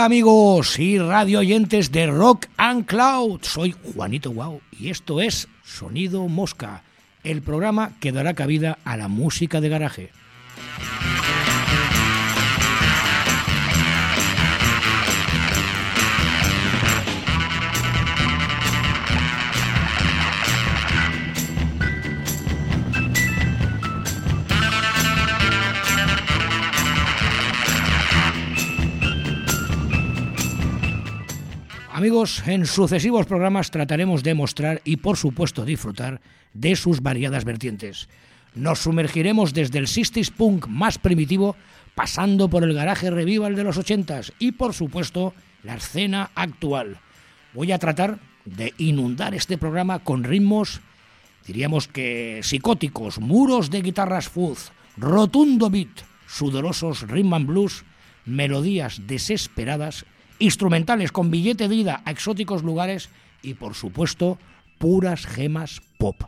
Hola amigos y radio oyentes de Rock and Cloud. Soy Juanito Guau y esto es Sonido Mosca, el programa que dará cabida a la música de garaje. Amigos, en sucesivos programas trataremos de mostrar y por supuesto disfrutar de sus variadas vertientes. Nos sumergiremos desde el 60 punk más primitivo, pasando por el garaje revival de los 80s y por supuesto la escena actual. Voy a tratar de inundar este programa con ritmos, diríamos que psicóticos, muros de guitarras fuzz, rotundo beat, sudorosos rhythm and blues, melodías desesperadas instrumentales con billete de ida a exóticos lugares y, por supuesto, puras gemas pop.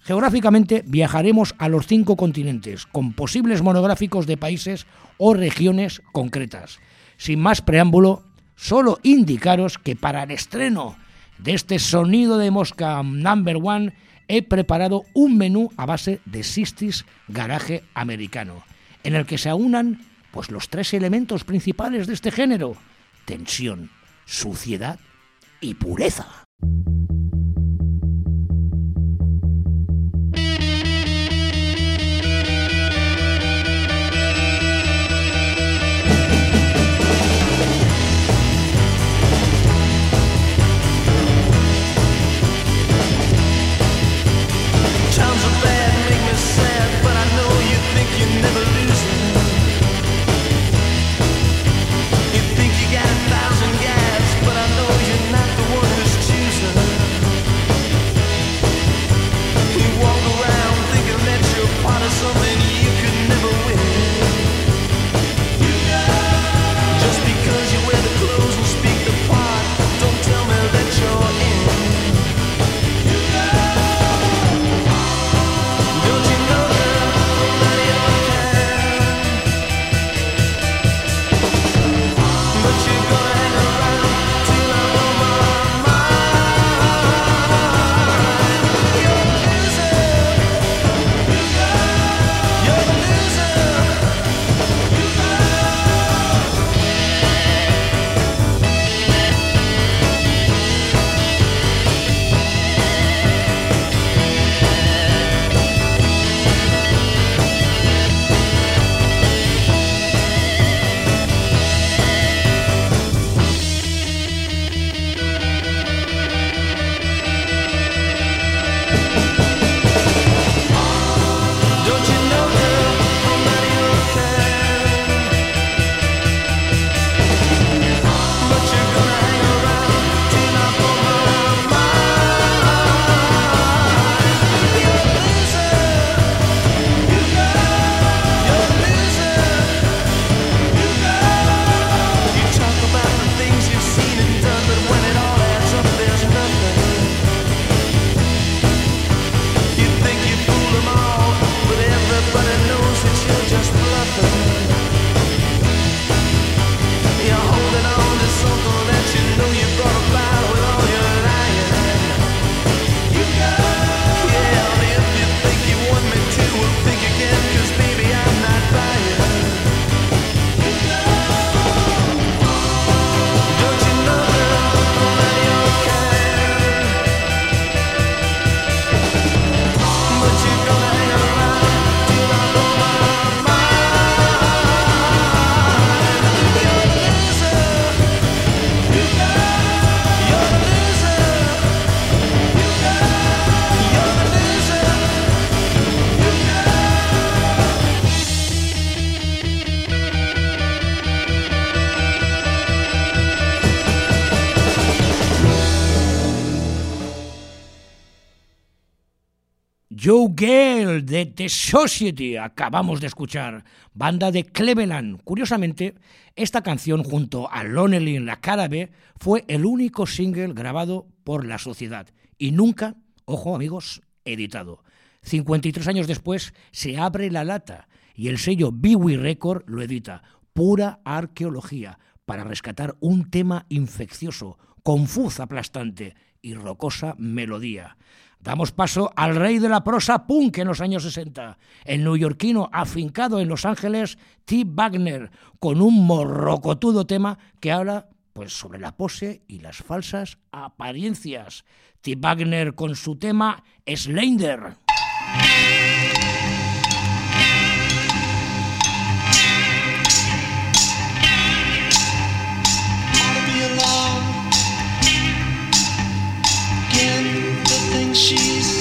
Geográficamente viajaremos a los cinco continentes, con posibles monográficos de países o regiones concretas. Sin más preámbulo, solo indicaros que para el estreno de este sonido de mosca number one he preparado un menú a base de Sistis Garaje americano, en el que se aunan pues, los tres elementos principales de este género, tensión, suciedad y pureza. The Society, acabamos de escuchar, banda de Cleveland. Curiosamente, esta canción junto a Lonely en la cara B fue el único single grabado por la sociedad y nunca, ojo amigos, editado. 53 años después se abre la lata y el sello Biwi Record lo edita. Pura arqueología para rescatar un tema infeccioso, confusa aplastante y rocosa melodía. Damos paso al rey de la prosa punk en los años 60, el neoyorquino afincado en Los Ángeles, T. Wagner, con un morrocotudo tema que habla pues, sobre la pose y las falsas apariencias. T. Wagner con su tema Slender. she's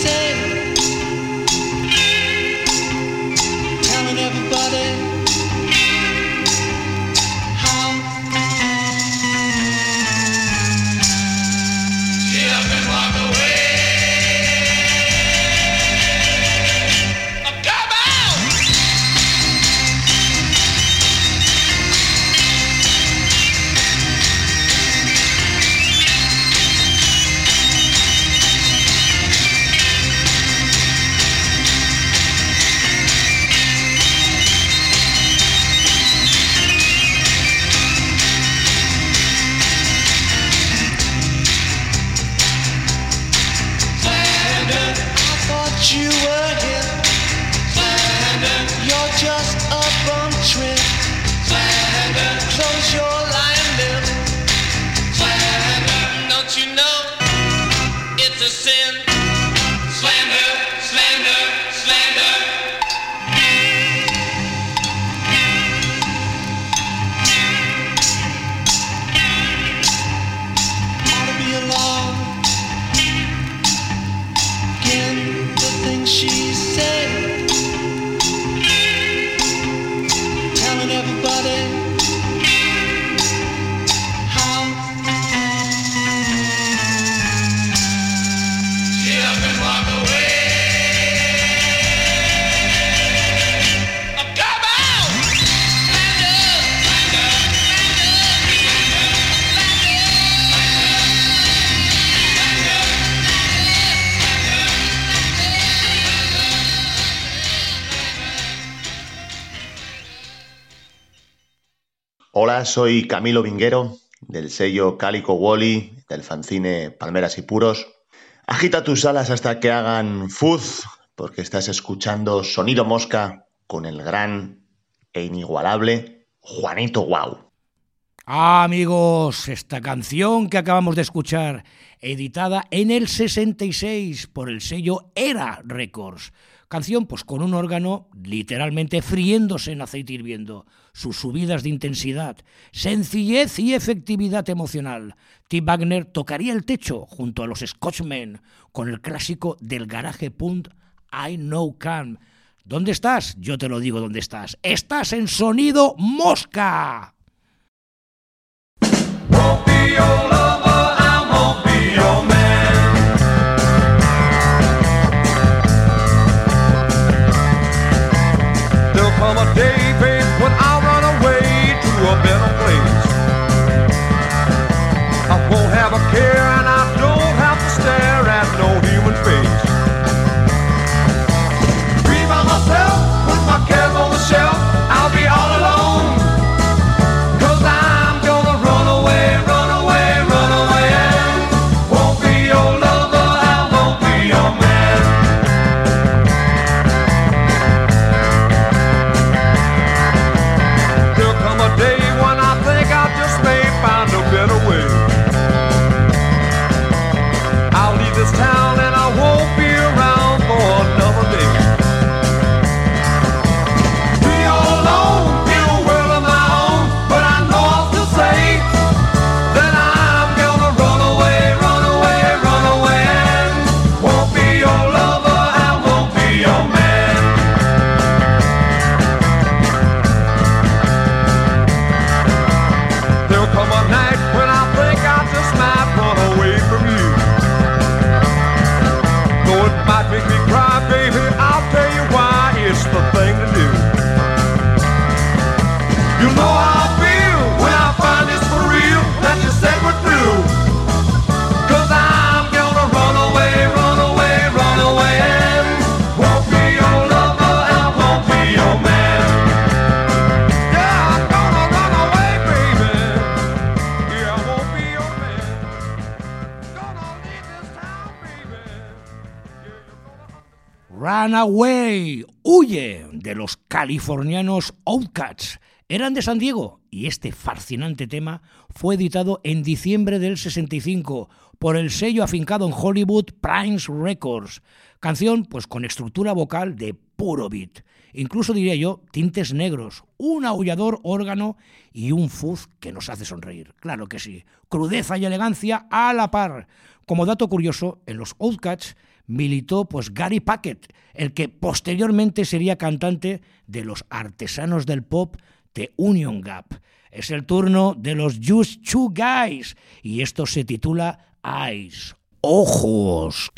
soy Camilo Vinguero, del sello Cálico Wally, del fanzine Palmeras y Puros. Agita tus alas hasta que hagan fuzz, porque estás escuchando Sonido Mosca con el gran e inigualable Juanito Guau. Ah, amigos, esta canción que acabamos de escuchar, editada en el 66 por el sello Era Records. Canción pues con un órgano literalmente friéndose en aceite hirviendo sus subidas de intensidad, sencillez y efectividad emocional. T. Wagner tocaría el techo junto a los Scotchmen con el clásico del garaje punt I Know Can. ¿Dónde estás? Yo te lo digo dónde estás. Estás en sonido mosca. Run Away, huye de los californianos Outcats. Eran de San Diego y este fascinante tema fue editado en diciembre del 65 por el sello afincado en Hollywood Primes Records. Canción pues con estructura vocal de puro beat. Incluso diría yo tintes negros, un aullador órgano y un fuzz que nos hace sonreír. Claro que sí. Crudeza y elegancia a la par. Como dato curioso, en los Outcats militó pues Gary Packett, el que posteriormente sería cantante de los artesanos del pop de Union Gap. Es el turno de los Just Two Guys y esto se titula Eyes, Ojos.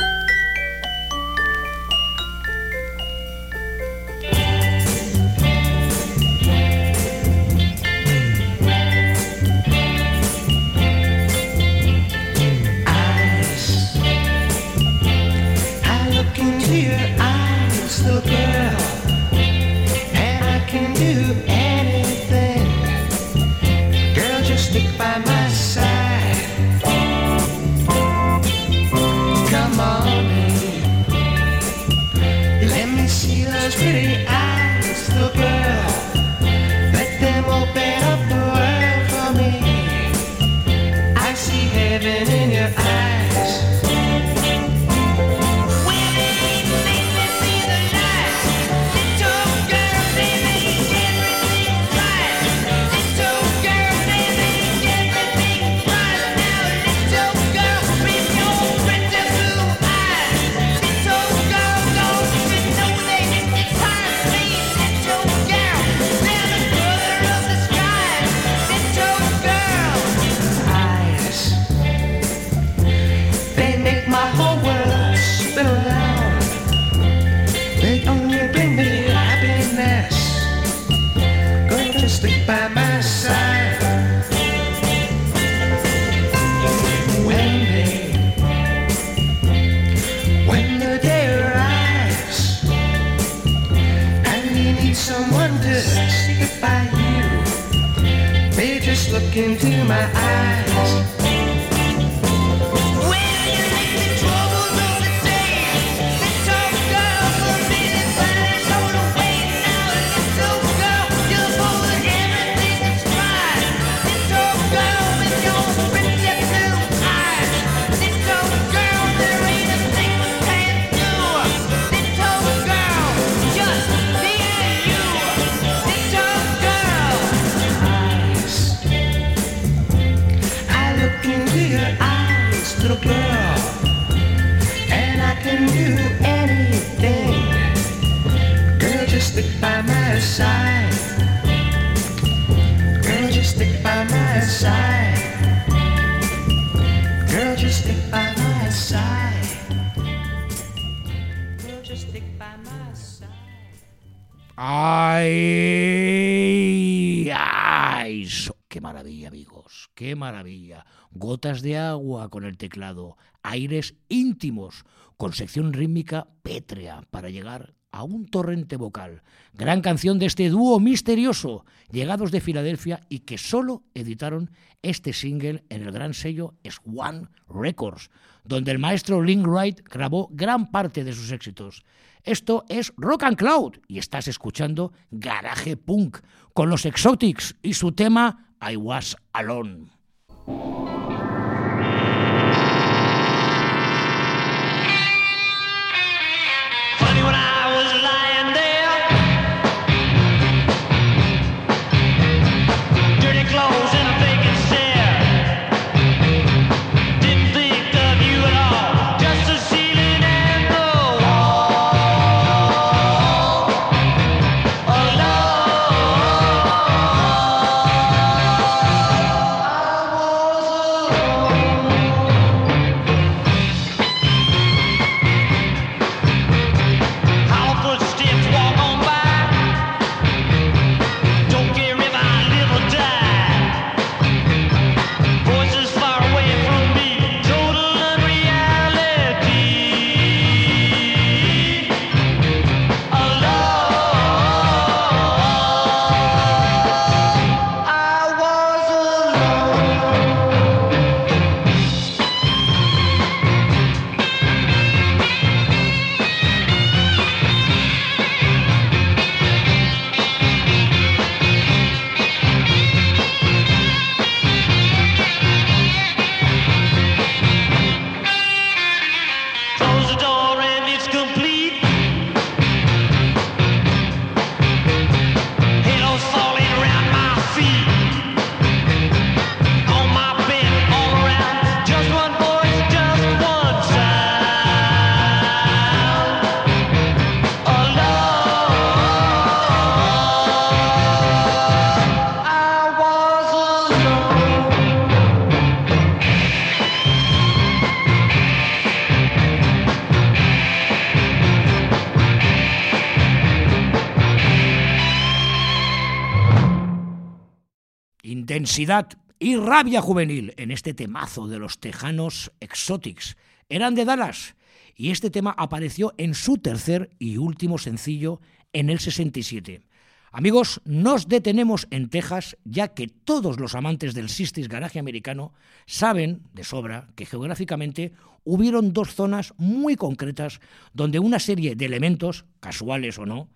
Stick by my side. When when the day arrives, and you need someone to stick by you, they just look into my eyes. ¡Ay! ¡Ay! ¡Qué maravilla, amigos! ¡Qué maravilla! Gotas de agua con el teclado, aires íntimos, con sección rítmica pétrea para llegar a un torrente vocal. Gran canción de este dúo misterioso, llegados de Filadelfia y que solo editaron este single en el gran sello Swan Records, donde el maestro Link Wright grabó gran parte de sus éxitos. Esto es Rock and Cloud y estás escuchando Garage Punk con los Exotics y su tema I Was Alone. Y rabia juvenil en este temazo de los tejanos Exotics. Eran de Dallas y este tema apareció en su tercer y último sencillo en el 67. Amigos, nos detenemos en Texas, ya que todos los amantes del Sistis Garaje americano saben de sobra que geográficamente hubieron dos zonas muy concretas donde una serie de elementos, casuales o no,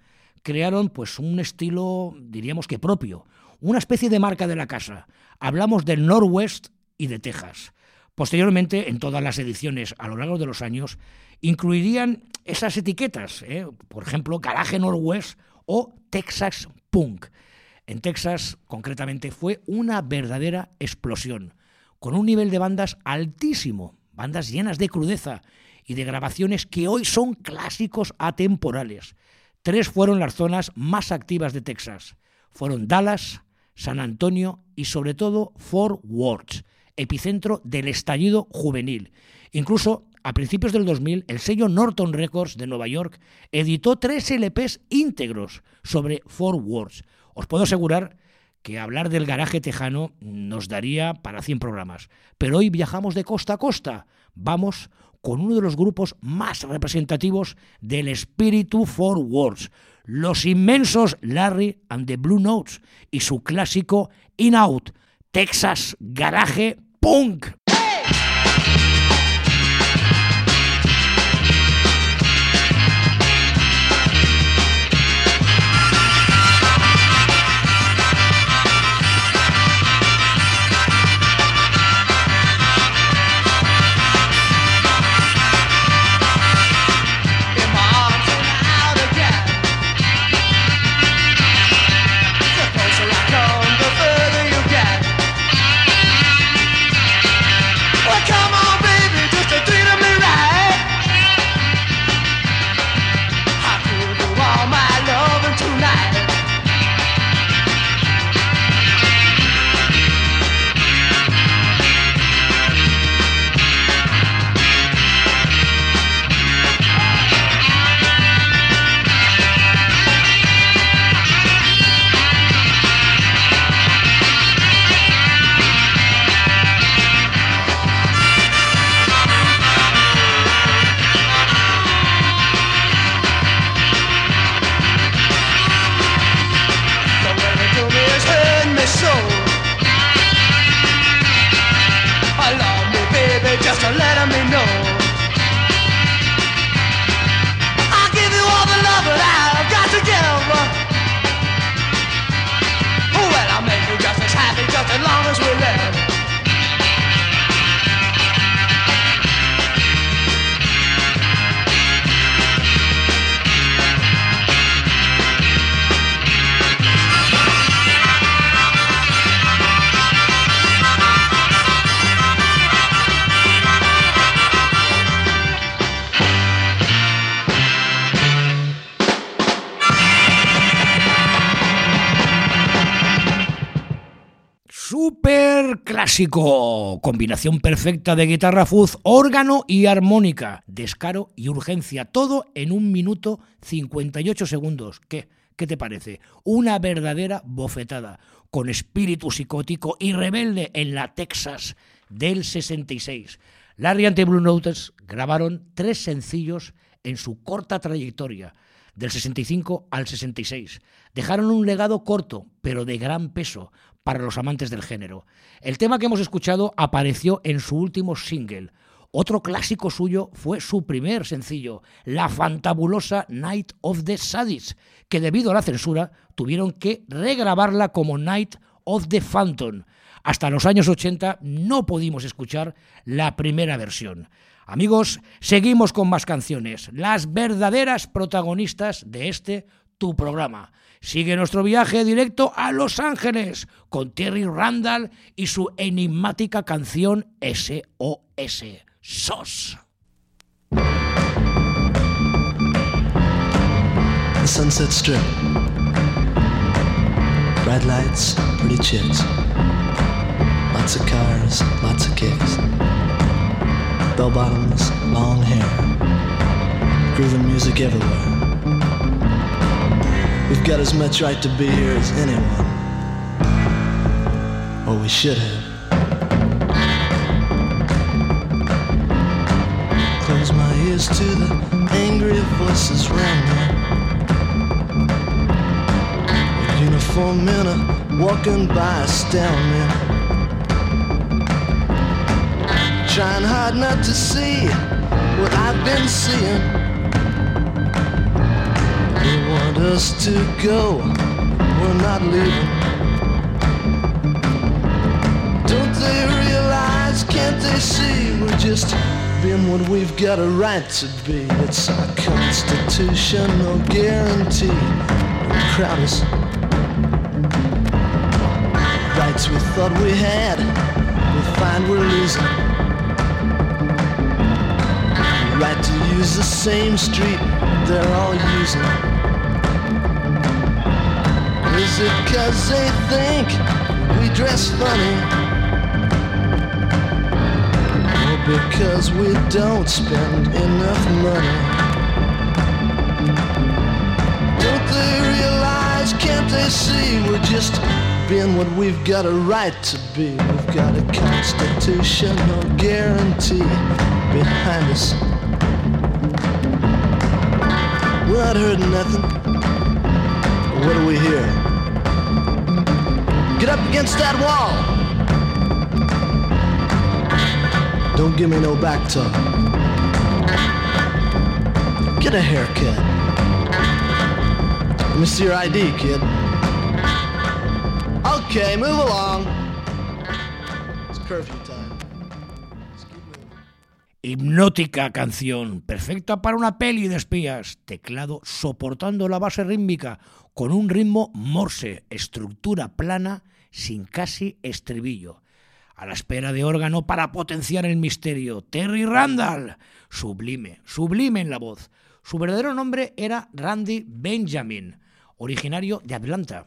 crearon pues un estilo, diríamos que propio, una especie de marca de la casa. Hablamos del Northwest y de Texas. Posteriormente, en todas las ediciones a lo largo de los años, incluirían esas etiquetas, ¿eh? por ejemplo, Garaje Northwest o Texas Punk. En Texas, concretamente, fue una verdadera explosión, con un nivel de bandas altísimo, bandas llenas de crudeza y de grabaciones que hoy son clásicos atemporales. Tres fueron las zonas más activas de Texas. Fueron Dallas, San Antonio y sobre todo Fort Worth, epicentro del estallido juvenil. Incluso a principios del 2000, el sello Norton Records de Nueva York editó tres LPs íntegros sobre Fort Worth. Os puedo asegurar que hablar del garaje tejano nos daría para 100 programas. Pero hoy viajamos de costa a costa. Vamos con uno de los grupos más representativos del espíritu Fort Worth, los inmensos Larry and the Blue Notes y su clásico In Out, Texas Garage Punk. Clásico, combinación perfecta de guitarra fuzz, órgano y armónica, descaro y urgencia, todo en un minuto 58 segundos. ¿Qué? ¿Qué te parece? Una verdadera bofetada, con espíritu psicótico y rebelde en la Texas del 66. Larry and Blue Notes grabaron tres sencillos en su corta trayectoria, del 65 al 66. Dejaron un legado corto, pero de gran peso para los amantes del género. El tema que hemos escuchado apareció en su último single. Otro clásico suyo fue su primer sencillo, la fantabulosa Night of the Sadists, que debido a la censura tuvieron que regrabarla como Night of the Phantom. Hasta los años 80 no pudimos escuchar la primera versión. Amigos, seguimos con más canciones, las verdaderas protagonistas de este tu programa. Sigue nuestro viaje directo a Los Ángeles con Terry Randall y su enigmática canción SOS. SOS. The Sunset Strip. Bright lights, pretty chicks. Lots of cars, lots of kicks. Bell bottoms, long hair. Grooving music everywhere. We've got as much right to be here as anyone. or we should have. Close my ears to the angry voices round me. Uniform men are walking by, astound me. Trying hard not to see what I've been seeing. Want us to go, we're not leaving. Don't they realize, can't they see we're just being what we've got a right to be? It's our constitutional guarantee. Crowd us. Rights we thought we had, we find we're losing. Right to use the same street they're all using. It cause they think we dress funny? Or because we don't spend enough money? Don't they realize, can't they see we're just being what we've got a right to be? We've got a constitutional guarantee behind us. We're not hurting nothing. What do we hear? Get up against that wall. Don't give me no back talk. Get a haircut. Let me see your ID, kid. Okay, move along. Hipnótica canción, perfecta para una peli de espías, teclado soportando la base rítmica con un ritmo morse, estructura plana sin casi estribillo. A la espera de órgano para potenciar el misterio, Terry Randall, sublime, sublime en la voz. Su verdadero nombre era Randy Benjamin, originario de Atlanta.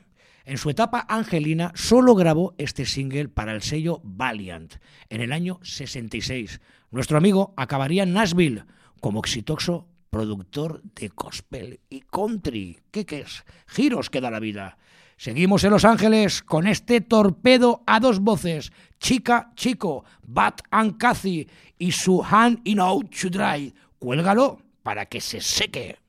En su etapa angelina solo grabó este single para el sello Valiant en el año 66. Nuestro amigo acabaría en Nashville como exitoso productor de gospel y country. ¿Qué, qué es? Giros que da la vida. Seguimos en Los Ángeles con este torpedo a dos voces, Chica Chico, Bat and Cathy y su Hand in Out to Dry. Cuélgalo para que se seque.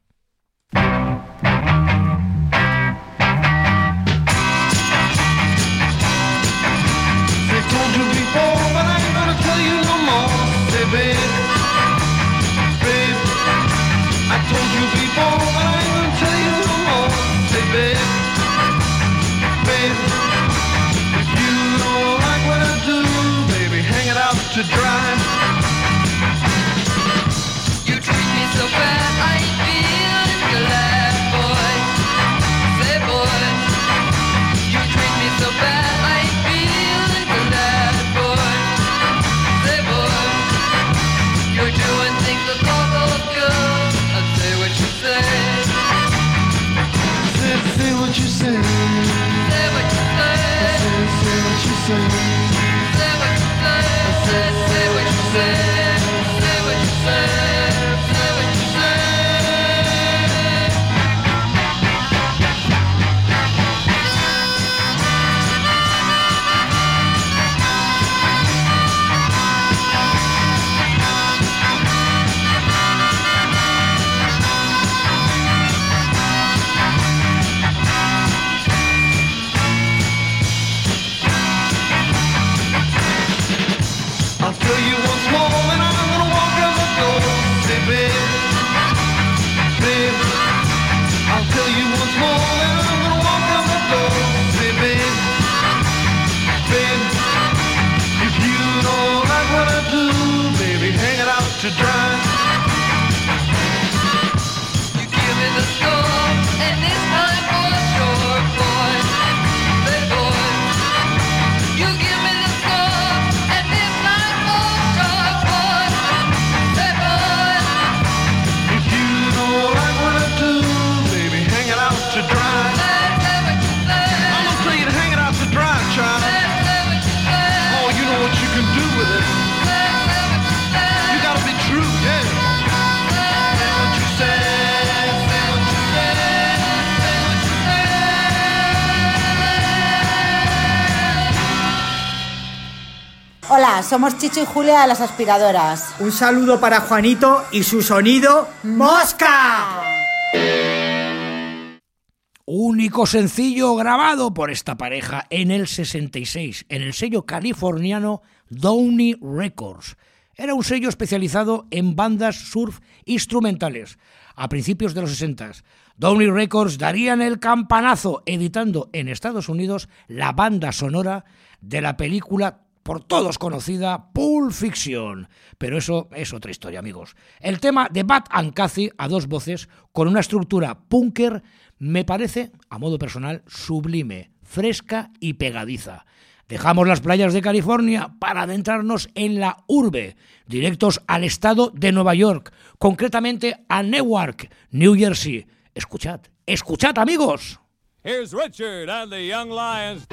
sing Hola, somos Chicho y Julia de las aspiradoras. Un saludo para Juanito y su sonido ¡Mosca! Único sencillo grabado por esta pareja en el 66, en el sello californiano Downey Records. Era un sello especializado en bandas surf instrumentales. A principios de los 60, Downey Records darían el campanazo editando en Estados Unidos la banda sonora de la película por todos conocida Pulp Fiction. Pero eso es otra historia, amigos. El tema de Bat and Cathy a dos voces, con una estructura punker, me parece, a modo personal, sublime, fresca y pegadiza. Dejamos las playas de California para adentrarnos en la urbe, directos al estado de Nueva York, concretamente a Newark, New Jersey. Escuchad, escuchad amigos. Here's Richard and the Young Lions.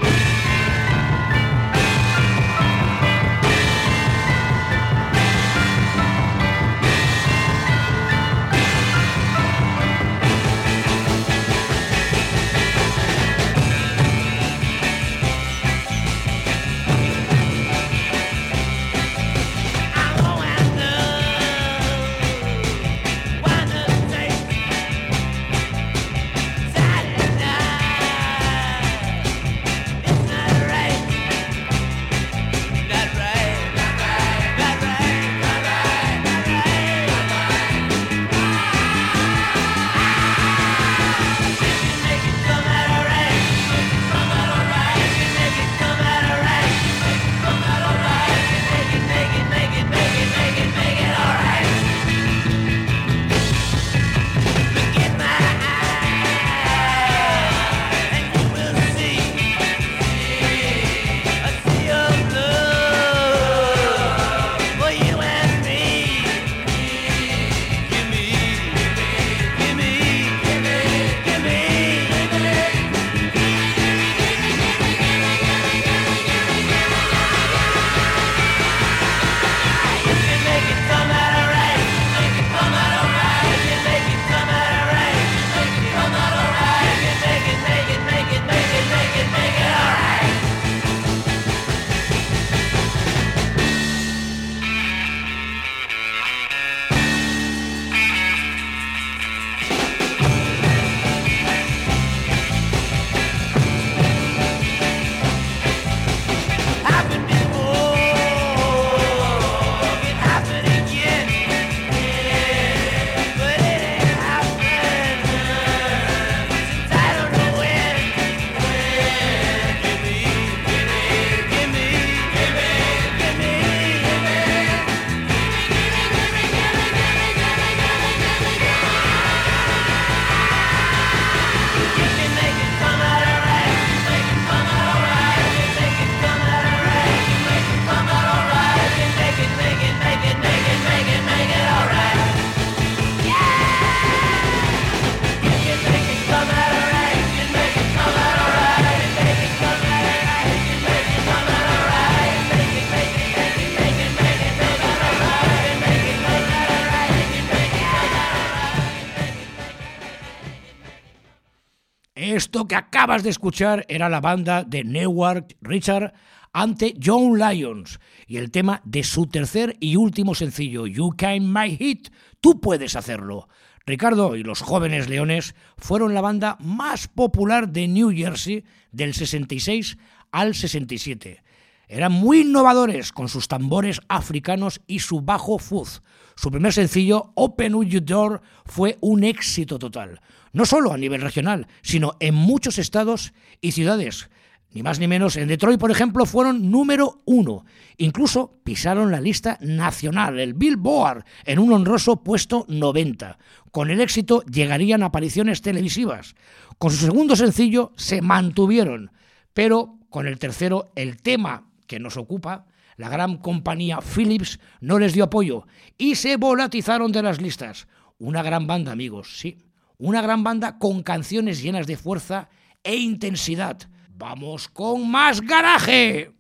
Que acabas de escuchar era la banda de Newark Richard ante John Lyons y el tema de su tercer y último sencillo, You Can My Hit, Tú puedes hacerlo. Ricardo y los jóvenes leones fueron la banda más popular de New Jersey del 66 al 67. Eran muy innovadores con sus tambores africanos y su bajo fuzz. Su primer sencillo, Open Up Your Door, fue un éxito total. No solo a nivel regional, sino en muchos estados y ciudades. Ni más ni menos, en Detroit, por ejemplo, fueron número uno. Incluso pisaron la lista nacional, el Billboard, en un honroso puesto 90. Con el éxito llegarían apariciones televisivas. Con su segundo sencillo se mantuvieron, pero con el tercero, el tema que nos ocupa, la gran compañía Philips no les dio apoyo y se volatizaron de las listas. Una gran banda, amigos, sí. Una gran banda con canciones llenas de fuerza e intensidad. Vamos con más garaje.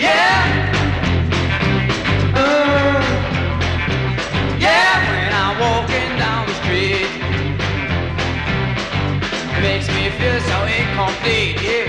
Yeah, just so incomplete. Yeah.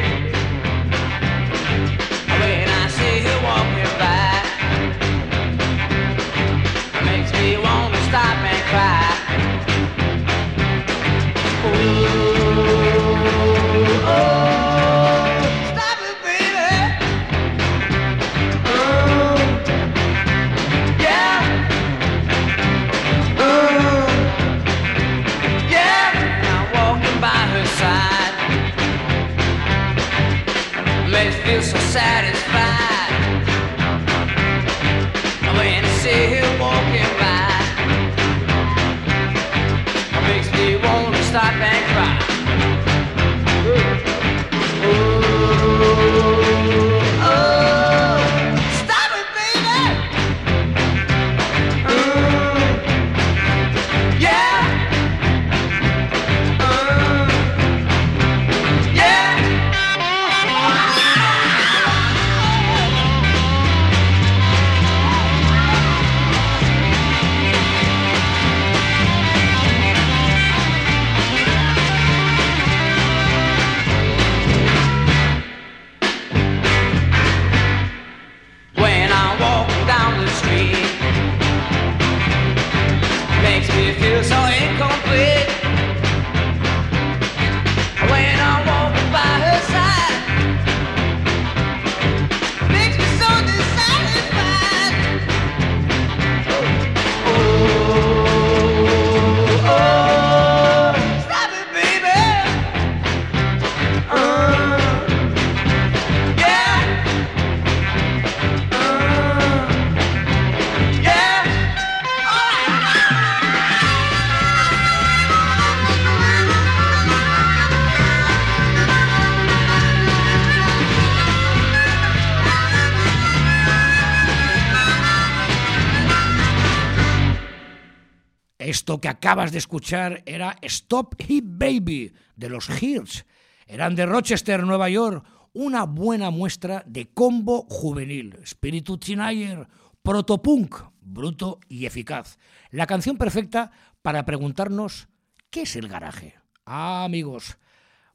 Acabas de escuchar era Stop Hit Baby de los Hears. Eran de Rochester, Nueva York, una buena muestra de combo juvenil. Espíritu teenager, protopunk, bruto y eficaz. La canción perfecta para preguntarnos ¿qué es el garaje? Ah, amigos,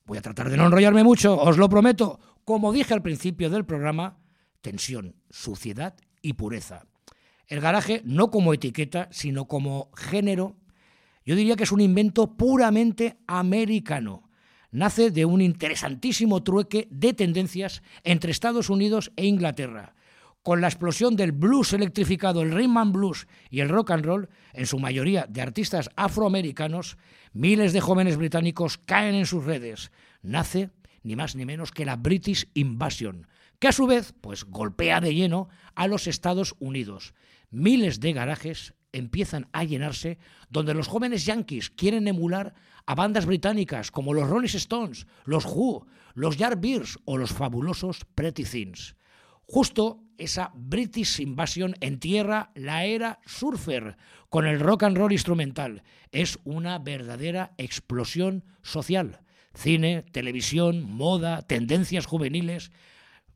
voy a tratar de no enrollarme mucho, os lo prometo. Como dije al principio del programa, tensión, suciedad y pureza. El garaje no como etiqueta, sino como género, yo diría que es un invento puramente americano. Nace de un interesantísimo trueque de tendencias entre Estados Unidos e Inglaterra. Con la explosión del blues electrificado, el rhythm and blues y el rock and roll, en su mayoría de artistas afroamericanos, miles de jóvenes británicos caen en sus redes. Nace ni más ni menos que la British Invasion, que a su vez pues golpea de lleno a los Estados Unidos. Miles de garajes empiezan a llenarse donde los jóvenes yankees quieren emular a bandas británicas como los Rolling Stones, los Who, los Yardbirds o los fabulosos Pretty Things. Justo esa British Invasion entierra la era surfer con el rock and roll instrumental. Es una verdadera explosión social. Cine, televisión, moda, tendencias juveniles.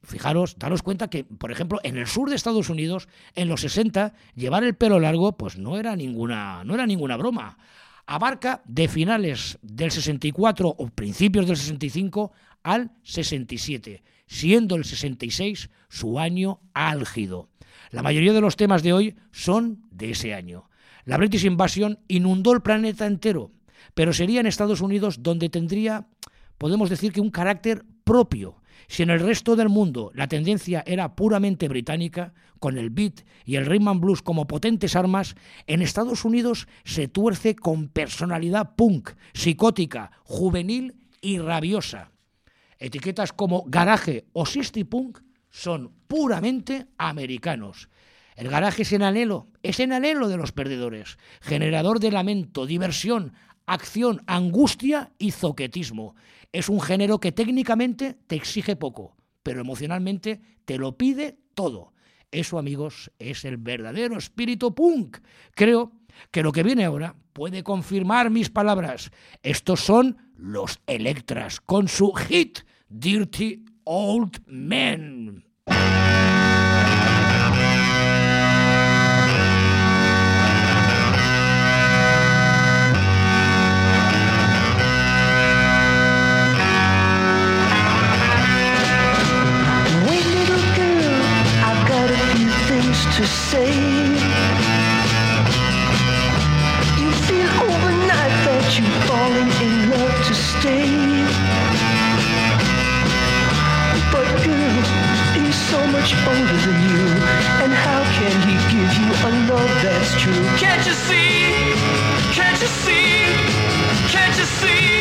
Fijaros, daros cuenta que, por ejemplo, en el sur de Estados Unidos, en los 60, llevar el pelo largo, pues no era ninguna, no era ninguna broma. Abarca de finales del 64 o principios del 65 al 67, siendo el 66 su año álgido. La mayoría de los temas de hoy son de ese año. La British Invasion inundó el planeta entero, pero sería en Estados Unidos donde tendría, podemos decir que un carácter propio. Si en el resto del mundo la tendencia era puramente británica, con el beat y el rhythm and blues como potentes armas, en Estados Unidos se tuerce con personalidad punk, psicótica, juvenil y rabiosa. Etiquetas como garaje o sixty punk son puramente americanos. El garaje es el anhelo, es el anhelo de los perdedores, generador de lamento, diversión, acción, angustia y zoquetismo. Es un género que técnicamente te exige poco, pero emocionalmente te lo pide todo. Eso, amigos, es el verdadero espíritu punk. Creo que lo que viene ahora puede confirmar mis palabras. Estos son los Electras con su hit Dirty Old Men. To say. You feel overnight that you're falling in love to stay. But girl, he's so much older than you, and how can he give you a love that's true? Can't you see? Can't you see? Can't you see?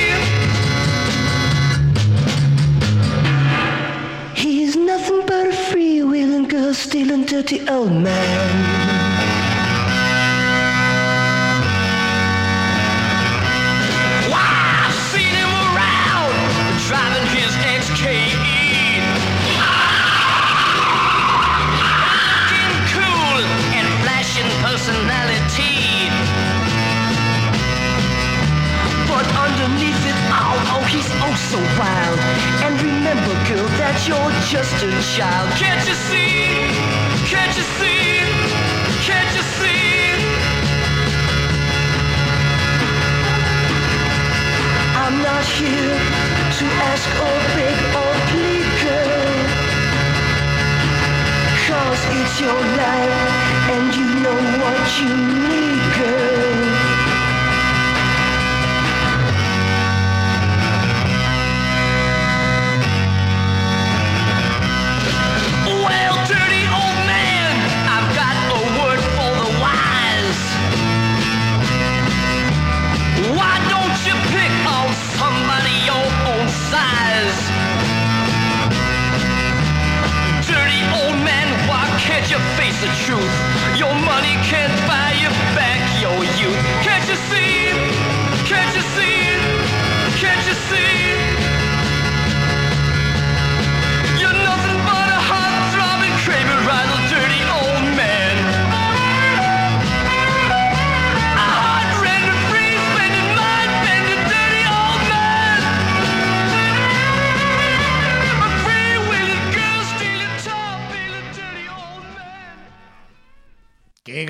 Underneath it all, oh, he's oh so wild. And remember, girl, that you're just a child. Can't you see? I'm not here to ask or beg or plead, girl. Cause it's your life and you know what you need, girl.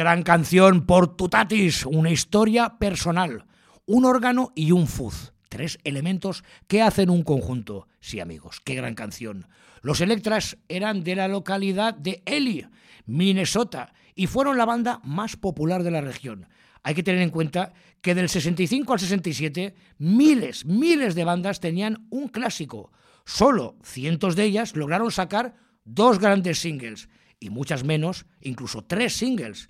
Gran canción por Tutatis, una historia personal, un órgano y un fuzz. Tres elementos que hacen un conjunto. Sí, amigos, qué gran canción. Los Electras eran de la localidad de Ely, Minnesota, y fueron la banda más popular de la región. Hay que tener en cuenta que del 65 al 67, miles, miles de bandas tenían un clásico. Solo cientos de ellas lograron sacar dos grandes singles, y muchas menos, incluso tres singles.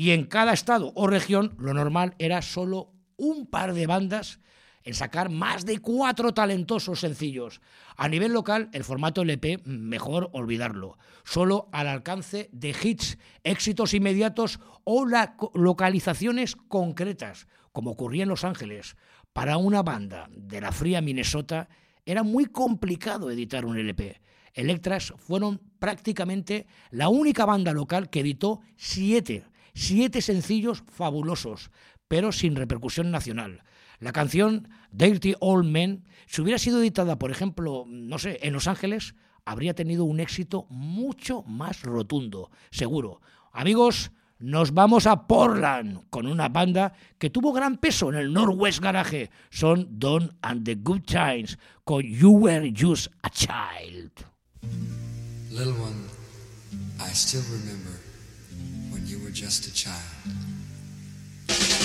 Y en cada estado o región lo normal era solo un par de bandas en sacar más de cuatro talentosos sencillos. A nivel local, el formato LP, mejor olvidarlo. Solo al alcance de hits, éxitos inmediatos o localizaciones concretas, como ocurría en Los Ángeles. Para una banda de la fría Minnesota era muy complicado editar un LP. Electras fueron prácticamente la única banda local que editó siete, siete sencillos fabulosos, pero sin repercusión nacional. La canción Dirty Old Men, si hubiera sido editada, por ejemplo, no sé, en Los Ángeles, habría tenido un éxito mucho más rotundo, seguro. Amigos, nos vamos a Portland con una banda que tuvo gran peso en el Northwest Garage. Son Don and the Good Times con You Were Just a Child. Little one, I still remember were just a child.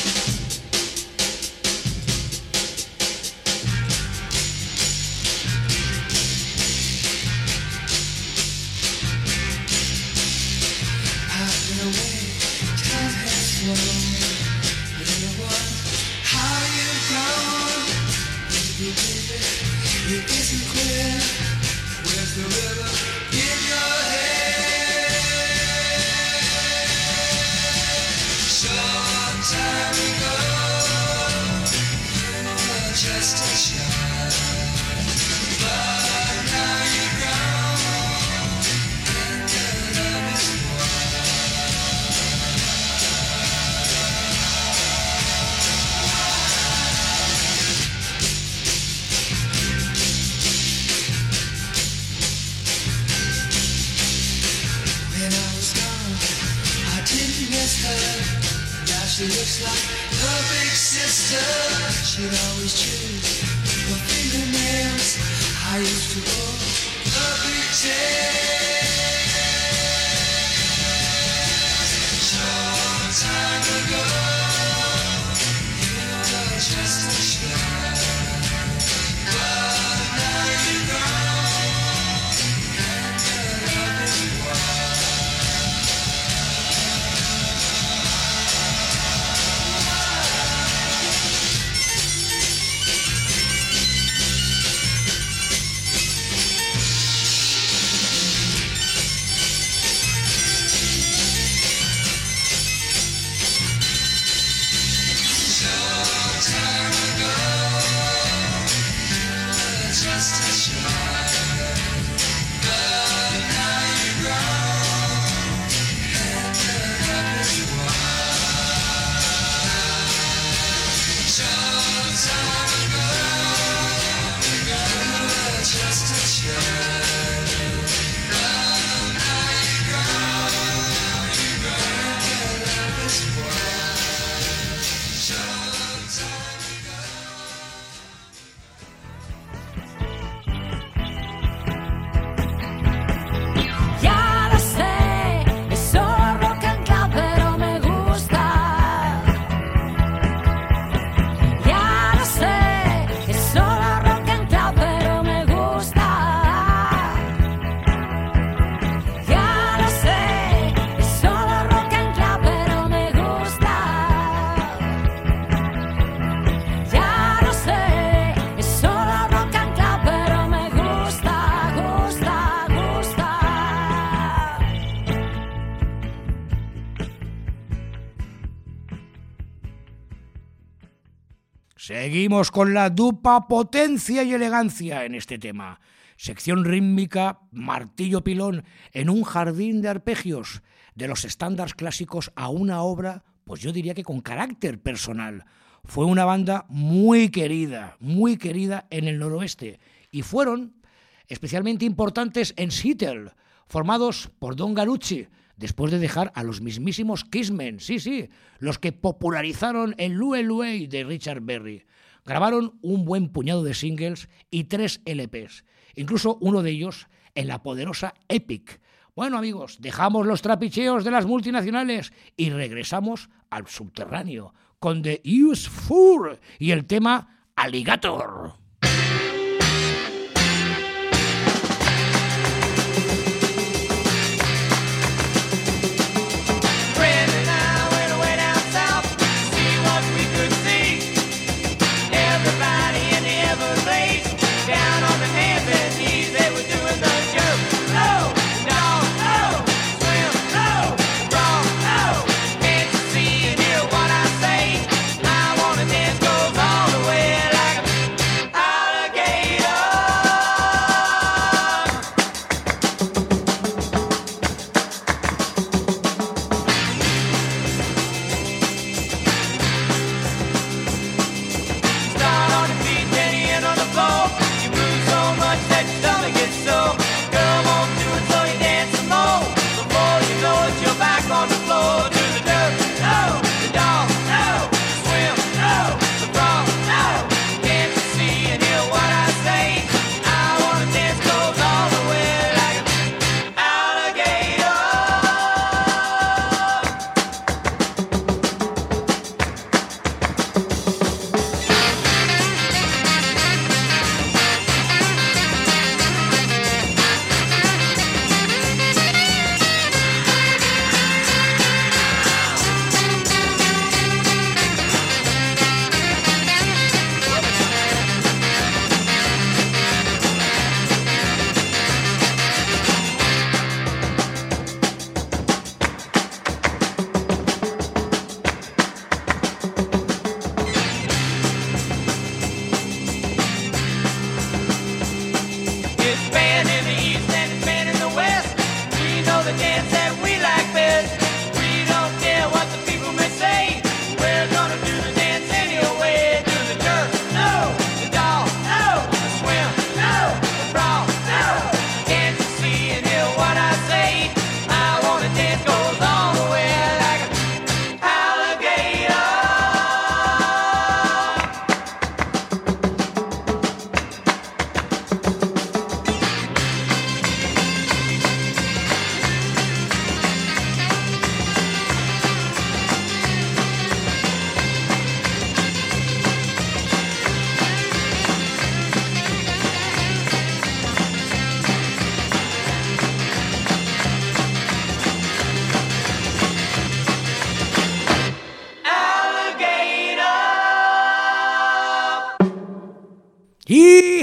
Seguimos con la dupa potencia y elegancia en este tema. Sección rítmica, martillo pilón, en un jardín de arpegios, de los estándares clásicos a una obra, pues yo diría que con carácter personal. Fue una banda muy querida, muy querida en el noroeste, y fueron especialmente importantes en Seattle, formados por Don Garucci, después de dejar a los mismísimos Kissmen, sí, sí, los que popularizaron el Lue Lue de Richard Berry. Grabaron un buen puñado de singles y tres LPs, incluso uno de ellos en la poderosa Epic. Bueno amigos, dejamos los trapicheos de las multinacionales y regresamos al subterráneo con The Useful y el tema Alligator.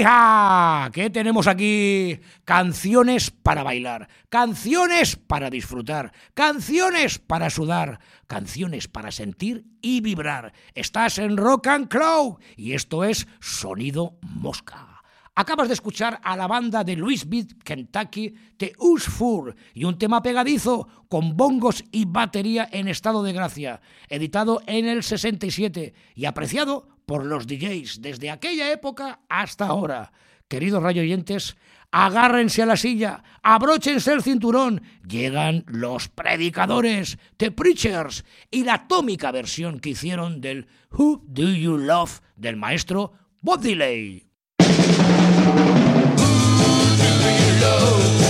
¡Hija! ¿Qué tenemos aquí? Canciones para bailar, canciones para disfrutar, canciones para sudar, canciones para sentir y vibrar. Estás en Rock and Crow y esto es Sonido Mosca. Acabas de escuchar a la banda de Louisville, Kentucky, The Usfur, y un tema pegadizo con bongos y batería en estado de gracia, editado en el 67 y apreciado por los DJs desde aquella época hasta ahora. Queridos rayo oyentes, agárrense a la silla, abróchense el cinturón, llegan los predicadores, The Preachers, y la atómica versión que hicieron del Who Do You Love del maestro Bob Dylan. I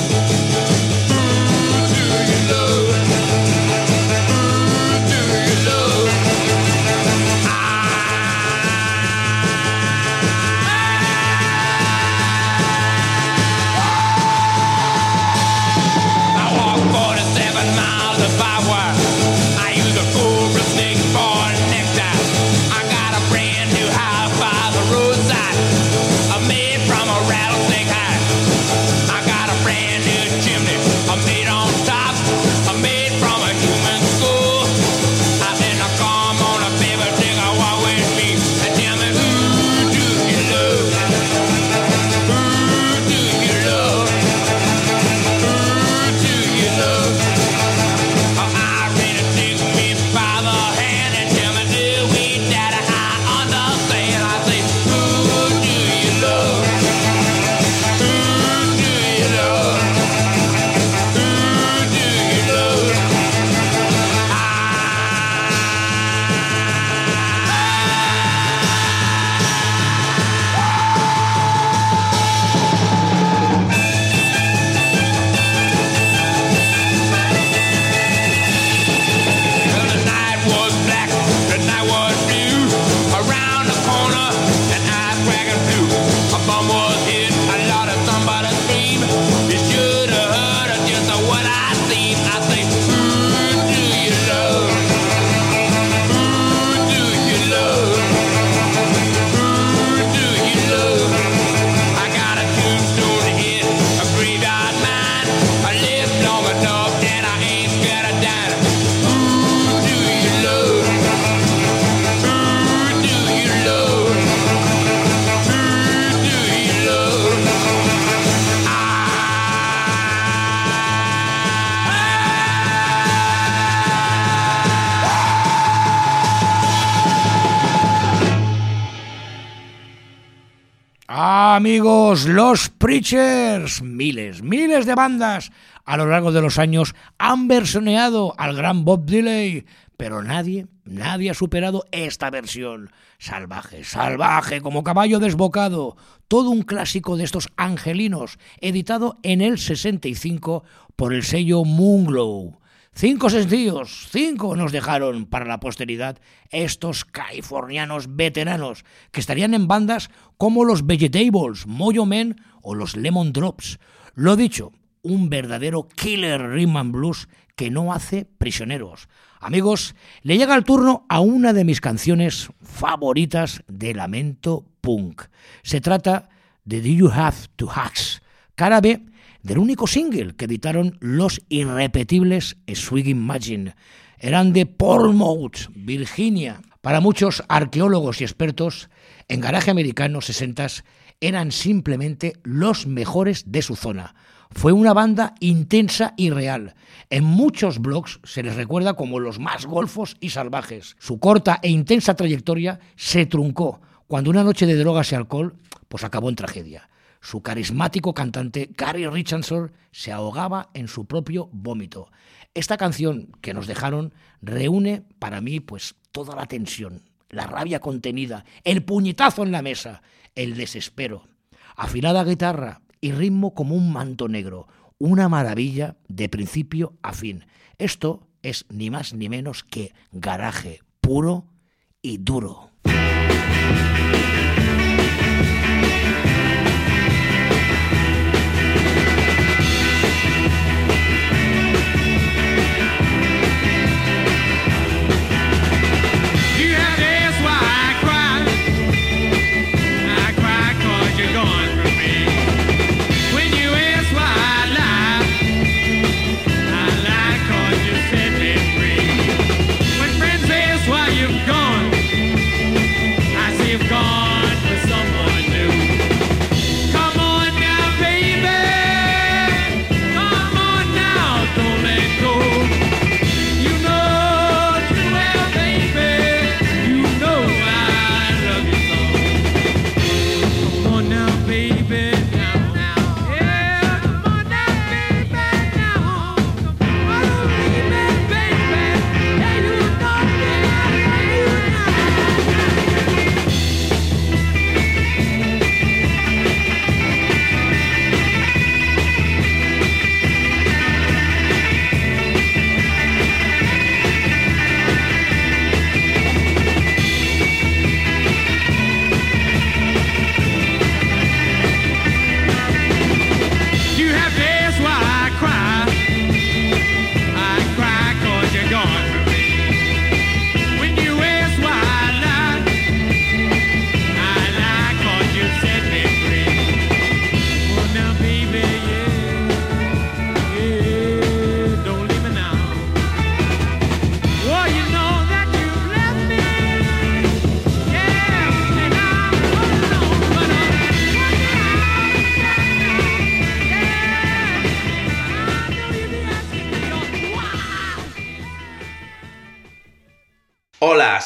Los Preachers, miles, miles de bandas a lo largo de los años han versioneado al gran Bob Dylan, pero nadie, nadie ha superado esta versión. Salvaje, salvaje, como caballo desbocado, todo un clásico de estos angelinos, editado en el 65 por el sello Moonglow. Cinco sencillos, cinco nos dejaron para la posteridad estos californianos veteranos que estarían en bandas como los Vegetables, Mojo Men o los Lemon Drops. Lo dicho, un verdadero killer rhythm and blues que no hace prisioneros. Amigos, le llega el turno a una de mis canciones favoritas de lamento punk. Se trata de Do You Have to Hacks, cara B del único single que editaron los irrepetibles Swinging Imagine. Eran de Portsmouth, Virginia. Para muchos arqueólogos y expertos, en garaje americano 60 eran simplemente los mejores de su zona. Fue una banda intensa y real. En muchos blogs se les recuerda como los más golfos y salvajes. Su corta e intensa trayectoria se truncó cuando una noche de drogas y alcohol pues acabó en tragedia su carismático cantante Gary Richardson se ahogaba en su propio vómito. Esta canción que nos dejaron reúne para mí pues toda la tensión, la rabia contenida, el puñetazo en la mesa, el desespero, afilada guitarra y ritmo como un manto negro, una maravilla de principio a fin. Esto es ni más ni menos que garaje puro y duro.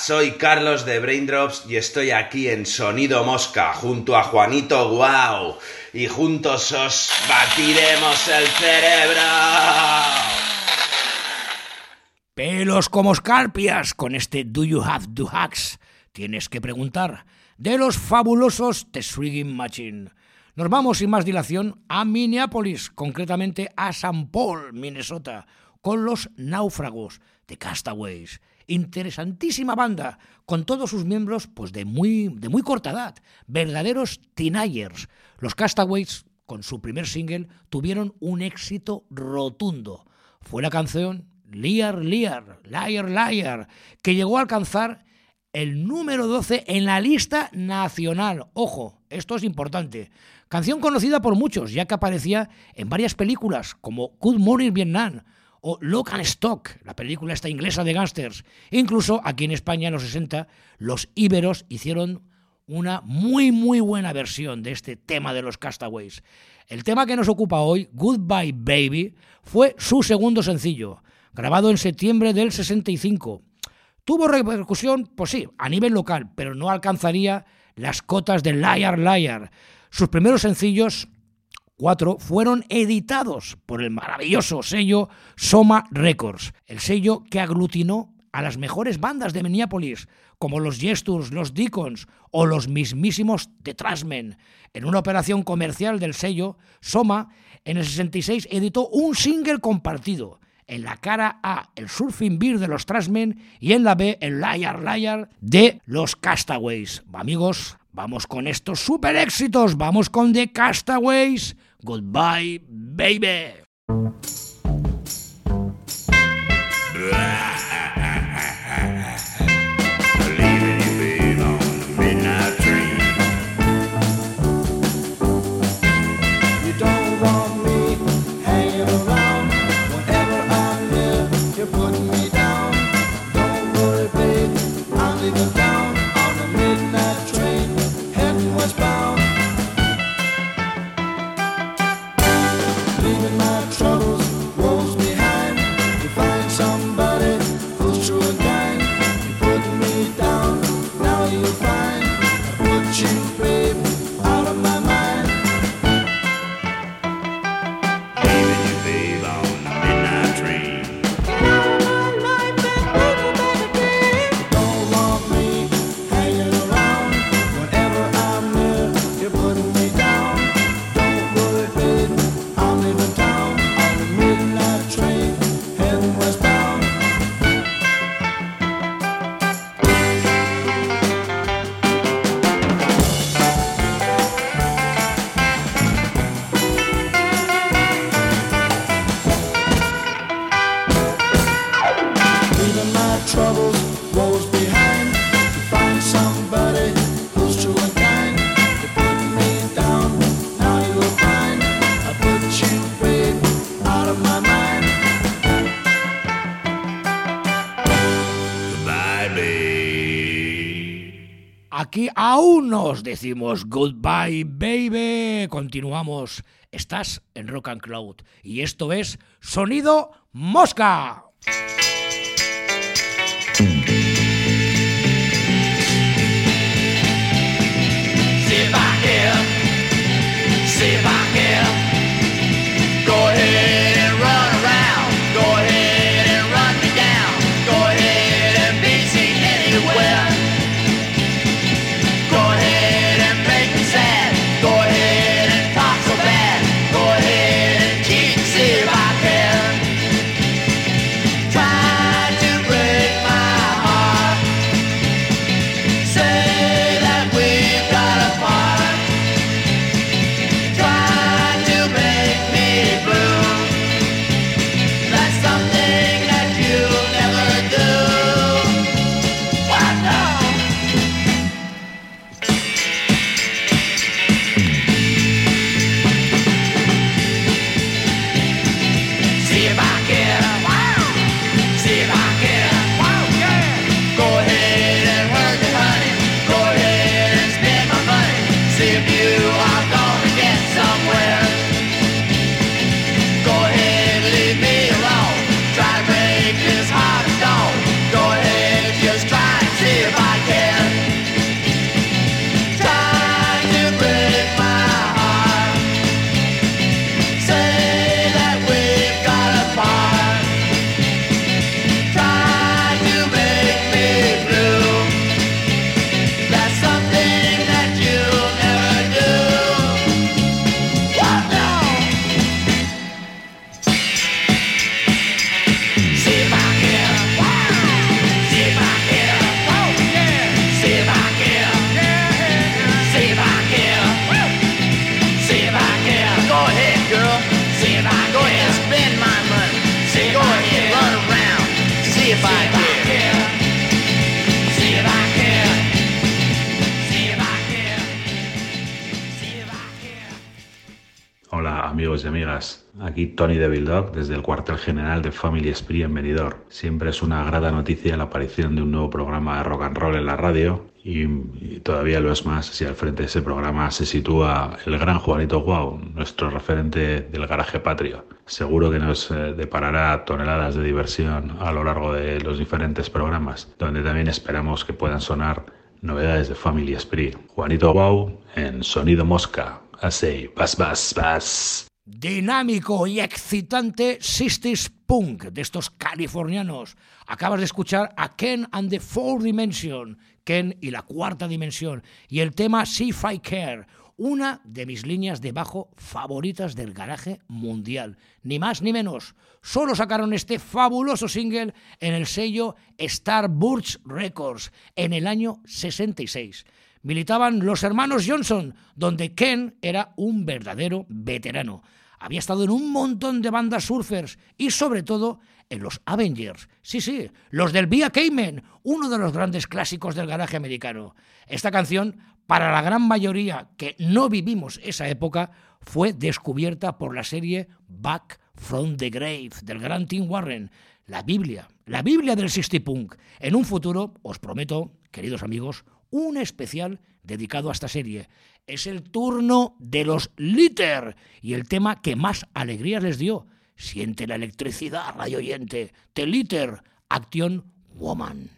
Soy Carlos de Braindrops y estoy aquí en Sonido Mosca junto a Juanito Guau y juntos os batiremos el cerebro. Pelos como escarpias con este Do You Have Do Hacks. Tienes que preguntar de los fabulosos The Swinging Machine. Nos vamos sin más dilación a Minneapolis, concretamente a St. Paul, Minnesota, con los náufragos de Castaways. Interesantísima banda, con todos sus miembros pues de muy, de muy corta edad, verdaderos teenagers. Los Castaways, con su primer single, tuvieron un éxito rotundo. Fue la canción Liar, Liar, Liar, Liar, que llegó a alcanzar el número 12 en la lista nacional. Ojo, esto es importante. Canción conocida por muchos, ya que aparecía en varias películas como Good Morning Vietnam o Lock and Stock, la película esta inglesa de gángsters. Incluso aquí en España en los 60 los íberos hicieron una muy muy buena versión de este tema de los Castaways. El tema que nos ocupa hoy, Goodbye Baby, fue su segundo sencillo, grabado en septiembre del 65. Tuvo repercusión, pues sí, a nivel local, pero no alcanzaría las cotas de Liar Liar. Sus primeros sencillos, cuatro, fueron editados por el maravilloso sello Soma Records, el sello que aglutinó a las mejores bandas de Minneapolis, como los Gestures, los Deacons o los mismísimos The Trashmen. En una operación comercial del sello, Soma en el 66 editó un single compartido. En la cara A, el Surfing Beer de los Trashmen y en la B, el Liar Liar de los Castaways. Amigos, vamos con estos super éxitos. Vamos con The Castaways. Goodbye, baby. Aún nos decimos goodbye, baby. Continuamos. Estás en Rock and Cloud y esto es Sonido Mosca. Amigos y amigas, aquí Tony de desde el cuartel general de Family Spree en Benidorm. Siempre es una grata noticia la aparición de un nuevo programa de rock and roll en la radio y, todavía lo es más si al frente de ese programa se sitúa el gran Juanito Guau, nuestro referente del garaje patrio. Seguro que nos eh, deparará toneladas de diversión a lo largo de los diferentes programas, donde también esperamos que puedan sonar novedades de Family Spree. Juanito Guau en Sonido Mosca. Así, vas, vas, vas. Dinámico y excitante 60s punk de estos californianos. Acabas de escuchar a Ken and the Four Dimension, Ken y la cuarta dimensión, y el tema See If I Care, una de mis líneas de bajo favoritas del garaje mundial. Ni más ni menos. Solo sacaron este fabuloso single en el sello Starburst Records en el año 66. Militaban los hermanos Johnson, donde Ken era un verdadero veterano. Había estado en un montón de bandas surfers y sobre todo en los Avengers. Sí, sí, los del Via Cayman, uno de los grandes clásicos del garaje americano. Esta canción, para la gran mayoría que no vivimos esa época, fue descubierta por la serie Back from the Grave del gran Tim Warren. La Biblia, la Biblia del Punk. En un futuro, os prometo, queridos amigos, un especial dedicado a esta serie. Es el turno de los Litter y el tema que más alegrías les dio. Siente la electricidad, rayo oyente. The Litter, Action Woman.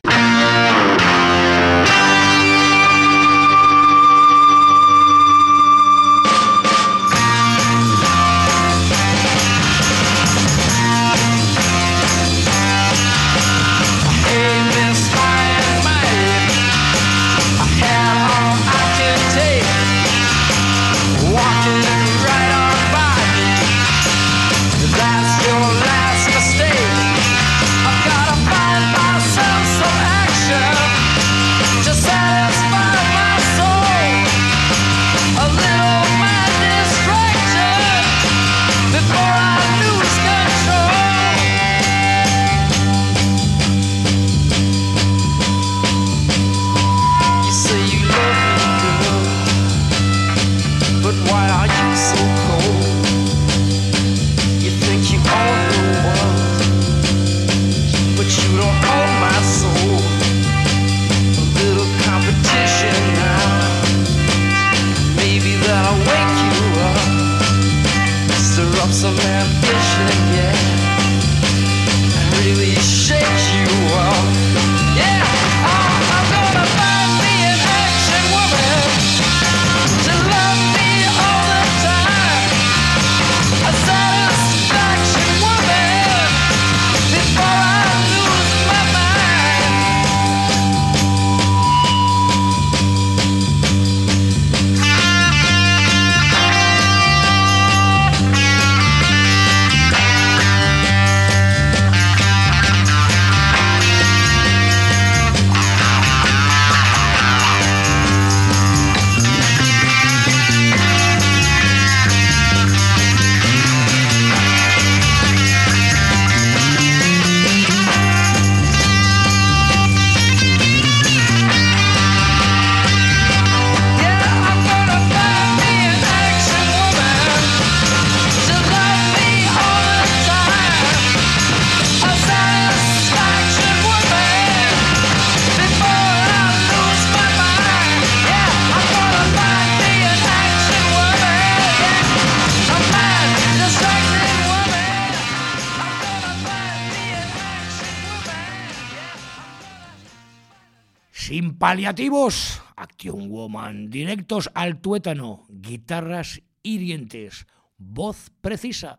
Sin paliativos, Action Woman, directos al tuétano, guitarras hirientes, voz precisa,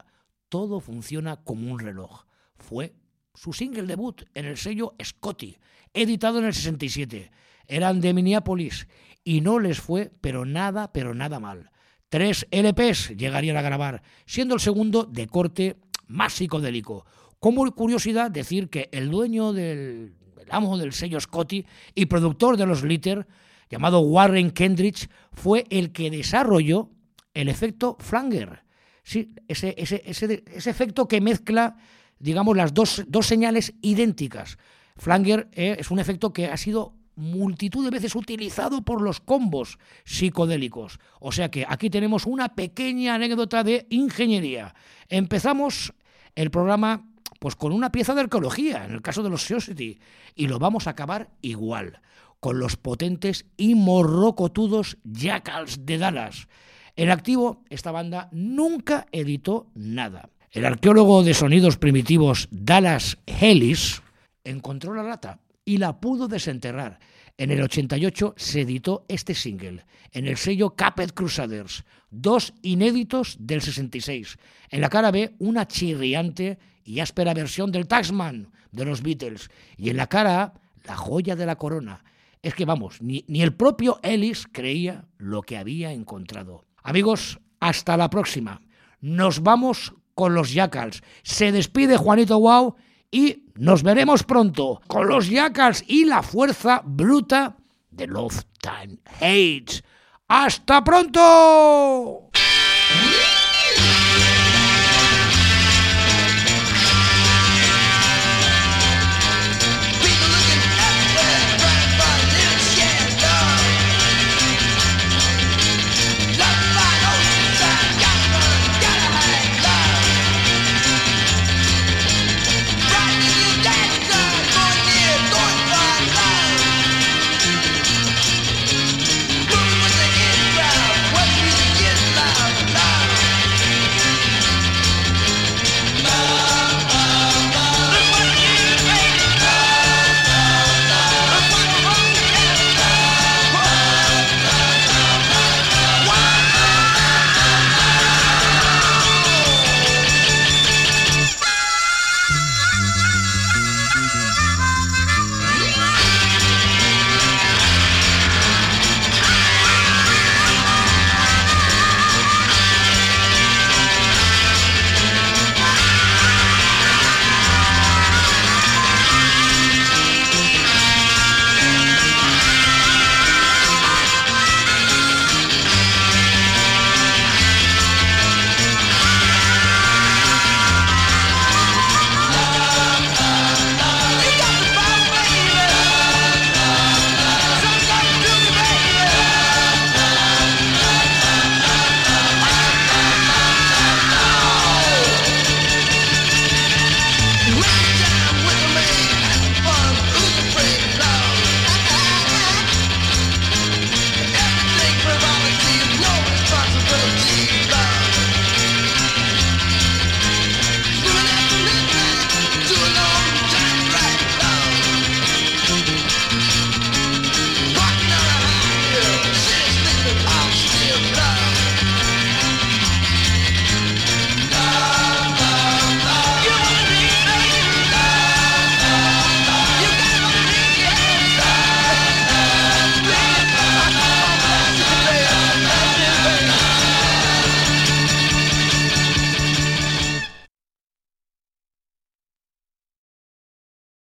todo funciona como un reloj. Fue su single debut en el sello Scotty, editado en el 67. Eran de Minneapolis y no les fue, pero nada, pero nada mal. Tres LPs llegarían a grabar, siendo el segundo de corte más psicodélico. Como curiosidad decir que el dueño del, el amo del sello Scotty y productor de los Litter, llamado Warren Kendricks, fue el que desarrolló el efecto Flanger. Sí, ese, ese, ese, ese efecto que mezcla, digamos, las dos, dos señales idénticas. Flanger eh, es un efecto que ha sido multitud de veces utilizado por los combos psicodélicos. O sea que aquí tenemos una pequeña anécdota de ingeniería. Empezamos el programa pues con una pieza de arqueología, en el caso de los Society, y lo vamos a acabar igual, con los potentes y morrocotudos Jackals de Dallas. En activo, esta banda nunca editó nada. El arqueólogo de sonidos primitivos Dallas Ellis encontró la rata y la pudo desenterrar. En el 88 se editó este single en el sello Caped Crusaders, dos inéditos del 66. En la cara B, una chirriante y áspera versión del Taxman de los Beatles. Y en la cara la joya de la corona. Es que vamos, ni, ni el propio Ellis creía lo que había encontrado. Amigos, hasta la próxima. Nos vamos con los Jackals. Se despide Juanito Wow y nos veremos pronto con los Jackals y la fuerza bruta de Love Time Hates. ¡Hasta pronto!